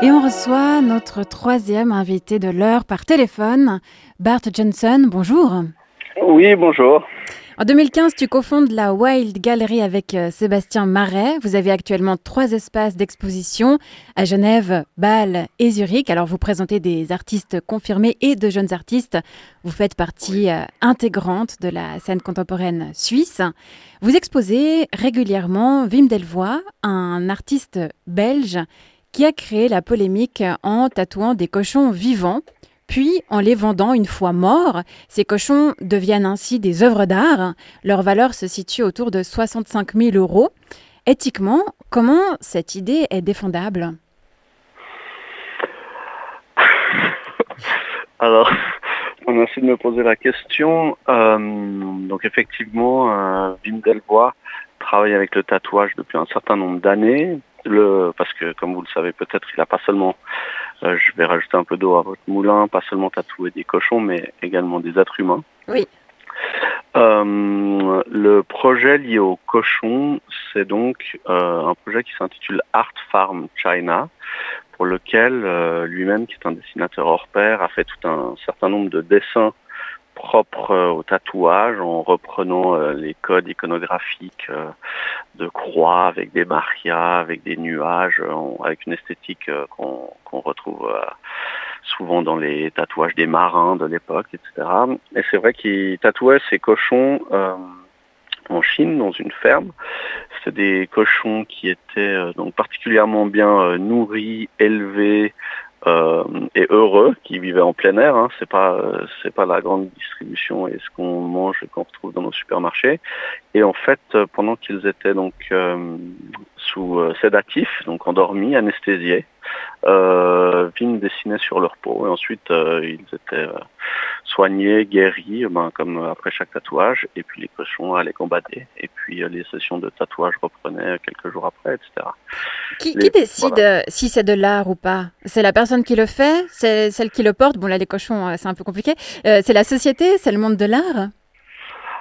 Et on reçoit notre troisième invité de l'heure par téléphone, Bart Johnson. Bonjour. Oui, bonjour. En 2015, tu cofondes la Wild Gallery avec euh, Sébastien Marais. Vous avez actuellement trois espaces d'exposition à Genève, Bâle et Zurich. Alors, vous présentez des artistes confirmés et de jeunes artistes. Vous faites partie euh, intégrante de la scène contemporaine suisse. Vous exposez régulièrement Wim Delvoye, un artiste belge qui a créé la polémique en tatouant des cochons vivants. Puis, en les vendant une fois morts, ces cochons deviennent ainsi des œuvres d'art. Leur valeur se situe autour de 65 000 euros. Éthiquement, comment cette idée est défendable? Alors, merci de me poser la question. Euh, donc effectivement, euh, Wim Delvoye travaille avec le tatouage depuis un certain nombre d'années parce que comme vous le savez peut-être, il n'a pas seulement, je vais rajouter un peu d'eau à votre moulin, pas seulement tatoué des cochons, mais également des êtres humains. Oui. Euh, le projet lié aux cochons, c'est donc euh, un projet qui s'intitule Art Farm China, pour lequel lui-même, qui est un dessinateur hors pair, a fait tout un certain nombre de dessins propre euh, au tatouage en reprenant euh, les codes iconographiques euh, de croix avec des marias, avec des nuages, avec une esthétique qu'on retrouve souvent dans les tatouages des marins de l'époque, etc. Et c'est vrai qu'il tatouait ses cochons en Chine dans une ferme. C'était des cochons qui étaient donc particulièrement bien nourris, élevés, euh, et heureux qui vivaient en plein air. Hein. C'est pas euh, c'est pas la grande distribution et ce qu'on mange et qu'on retrouve dans nos supermarchés. Et en fait, euh, pendant qu'ils étaient donc sous sédatifs, donc endormis, anesthésiés, euh, Vim dessinait sur leur peau. Et ensuite ils étaient soignés, guéris, ben, comme après chaque tatouage. Et puis les cochons allaient combattre et puis les sessions de tatouage reprenaient quelques jours après, etc. Qui, décide si c'est de l'art ou pas? C'est la personne qui le fait? C'est celle qui le porte? Bon, là, les cochons, euh, c'est un peu compliqué. Euh, c'est la société? C'est le monde de l'art?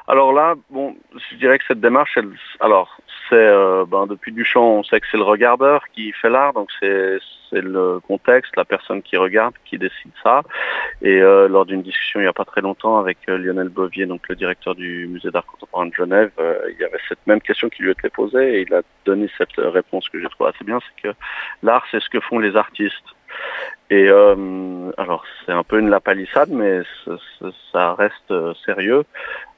Alors là, bon, je dirais que cette démarche, alors c'est euh, ben, depuis Duchamp, on sait que c'est le regardeur qui fait l'art, donc c'est le contexte, la personne qui regarde, qui décide ça. Et euh, lors d'une discussion il n'y a pas très longtemps avec euh, Lionel Bovier, donc le directeur du musée d'art contemporain de Genève, il y avait cette même question qui lui était posée et il a donné cette réponse que j'ai trouvé assez bien, c'est que l'art c'est ce que font les artistes. Et euh, alors c'est un peu une lapalissade, mais ça reste euh, sérieux.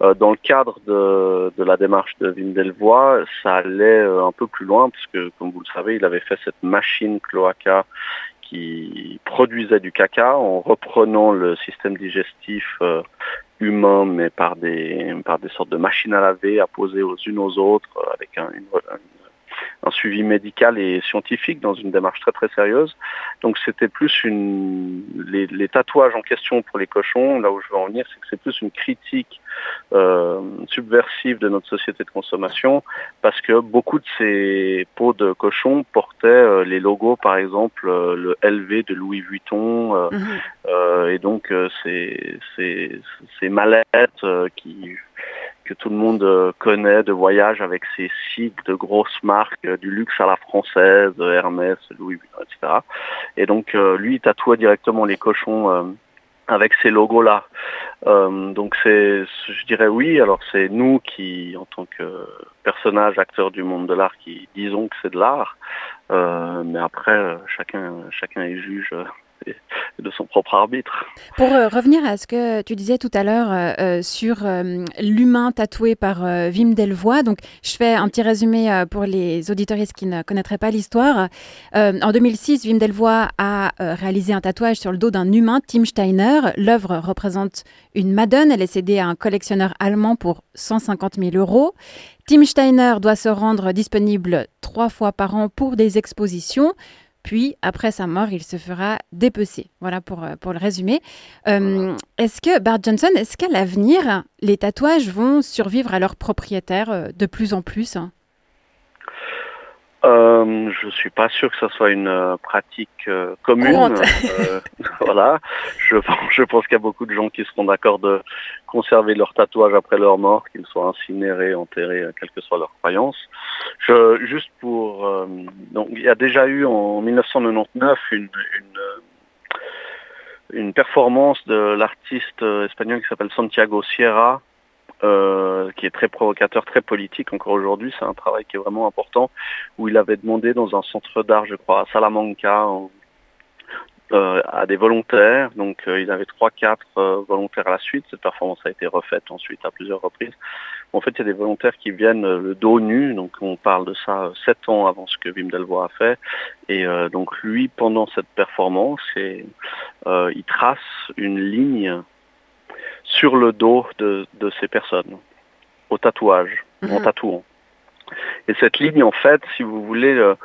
Euh, dans le cadre de, de, la démarche de Vindelvoie, ça allait un peu plus loin, parce que comme vous le savez, il avait fait cette machine cloaca qui produisait du caca en reprenant le système digestif humain, mais par des, par des sortes de machines à laver, à poser aux unes aux autres, avec un, une, un suivi médical et scientifique dans une démarche très très sérieuse. Donc c'était plus une les, tatouages en question pour les cochons. Là où je veux en venir, c'est que c'est plus une critique euh, subversive de notre société de consommation parce que beaucoup de ces peaux de cochons portaient euh, les logos, par exemple euh, le LV de Louis Vuitton mhm. et donc ces ces ces mallettes qui que tout le monde euh, connaît de voyage avec ses sites de grosses marques euh, du luxe à la française, Hermès, Louis Vuitton, etc. Et donc euh, lui, il tatouait directement les cochons avec ces logos-là. donc c'est, je dirais oui. Alors c'est nous qui, en tant que personnages, acteurs du monde de l'art, qui disons que c'est de l'art. mais après, chacun, chacun est juge de son propre arbitre. Pour euh, revenir à ce que tu disais tout à l'heure euh, euh, sur l'humain tatoué par Wim Delvoye, donc je fais un petit résumé pour les auditoristes qui ne connaîtraient pas l'histoire. en 2006, Wim Delvoye a réalisé un tatouage sur le dos d'un humain, Tim Steiner. L'œuvre représente une Madone. Elle est cédée à un collectionneur allemand pour 150 000 euros. Tim Steiner doit se rendre disponible trois fois par an pour des expositions. Puis, après sa mort, il se fera dépecer. Voilà pour, euh, pour le résumé. Euh, est-ce que, Bart Johnson, est-ce qu'à l'avenir, les tatouages vont survivre à leurs propriétaires euh, de plus en plus? Je je ne suis pas sûr que ce soit une pratique commune. voilà. Je, je pense qu'il y a beaucoup de gens qui seront d'accord de conserver leur tatouage après leur mort, qu'ils soient incinérés, enterrés, quelle que soit leur croyance. Je, juste pour... donc, il y a déjà eu en 1999 une, une une performance de l'artiste espagnol qui s'appelle Santiago Sierra, euh, qui est très provocateur, très politique encore aujourd'hui. C'est un travail qui est vraiment important, où il avait demandé dans un centre d'art, je crois, à Salamanca, euh, à des volontaires. Donc euh, il avait trois, quatre volontaires à la suite. Cette performance a été refaite ensuite à plusieurs reprises. En fait, il y a des volontaires qui viennent le dos nu. Donc on parle de ça sept ans avant ce que Wim Delvoye a fait. Et donc lui, pendant cette performance, il trace une ligne sur le dos de, ces personnes, au tatouage, en mhm. tatouant. Et cette ligne, en fait, si vous voulez, euh,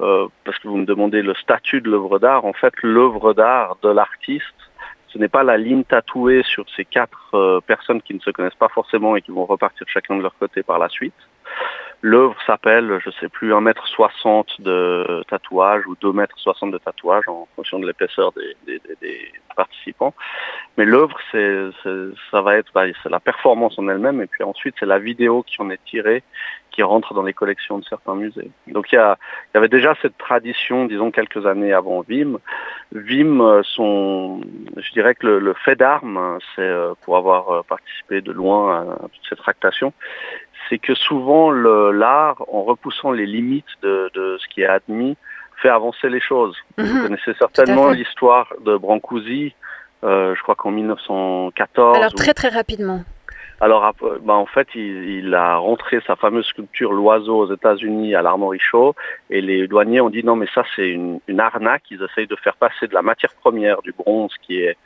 euh, parce que vous me demandez le statut de l'œuvre d'art, en fait, l'œuvre d'art de l'artiste, ce n'est pas la ligne tatouée sur ces quatre euh, personnes qui ne se connaissent pas forcément et qui vont repartir chacun de leur côté par la suite. L'œuvre s'appelle, je ne sais plus, 1m60 de tatouage ou 2m60 de tatouage en fonction de l'épaisseur des, participants. Mais l'œuvre, c'est, ça va être, bah, la performance en elle-même et puis ensuite c'est la vidéo qui en est tirée qui rentre dans les collections de certains musées. Donc il y, a, il y avait déjà cette tradition, disons quelques années avant Vim. Vim, euh, son, je dirais que le, fait d'armes, c'est euh, pour avoir euh, participé de loin à toute cette c'est que souvent l'art, en repoussant les limites de, ce qui est admis, fait avancer les choses. Vous mhm. connaissez certainement l'histoire de Brancusi, euh, je crois qu'en 1914. Alors très très rapidement. Alors, bah, en fait, il, a rentré sa fameuse sculpture L'Oiseau aux États-Unis à l'Armory Show et les douaniers ont dit non, mais ça c'est une, arnaque. Ils essayent de faire passer de la matière première du bronze qui est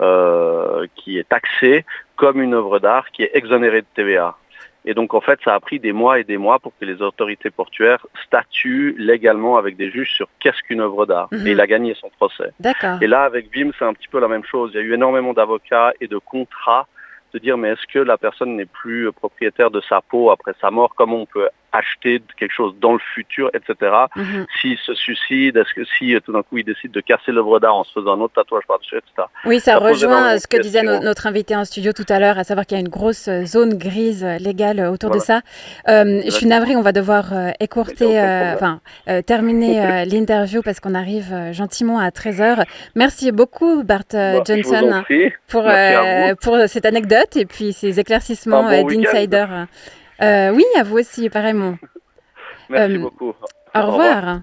euh, qui est taxée comme une œuvre d'art qui est exonérée de TVA. Et donc en fait, ça a pris des mois et des mois pour que les autorités portuaires statuent légalement avec des juges sur qu'est-ce qu'une œuvre d'art. Mhm. Et il a gagné son procès. Et là, avec Vim, c'est un petit peu la même chose. Il y a eu énormément d'avocats et de contrats de dire mais est-ce que la personne n'est plus propriétaire de sa peau après sa mort Comment on peut acheter quelque chose dans le futur, etc. Mhm. S'il se suicide, est-ce que si euh, tout d'un coup il décide de casser l'œuvre d'art en se faisant un autre tatouage par-dessus, etc. Oui, ça, rejoint ce que disait notre invité en studio tout à l'heure, à savoir qu'il y a une grosse euh, zone grise euh, légale autour de ça. je suis navrée, on va devoir écourter, enfin terminer l'interview parce qu'on arrive gentiment à 13h. Merci beaucoup Bart Johnson pour, pour cette anecdote et puis ces éclaircissements d'insider. Euh, oui, à vous aussi, apparemment. Merci euh, beaucoup. Au, revoir.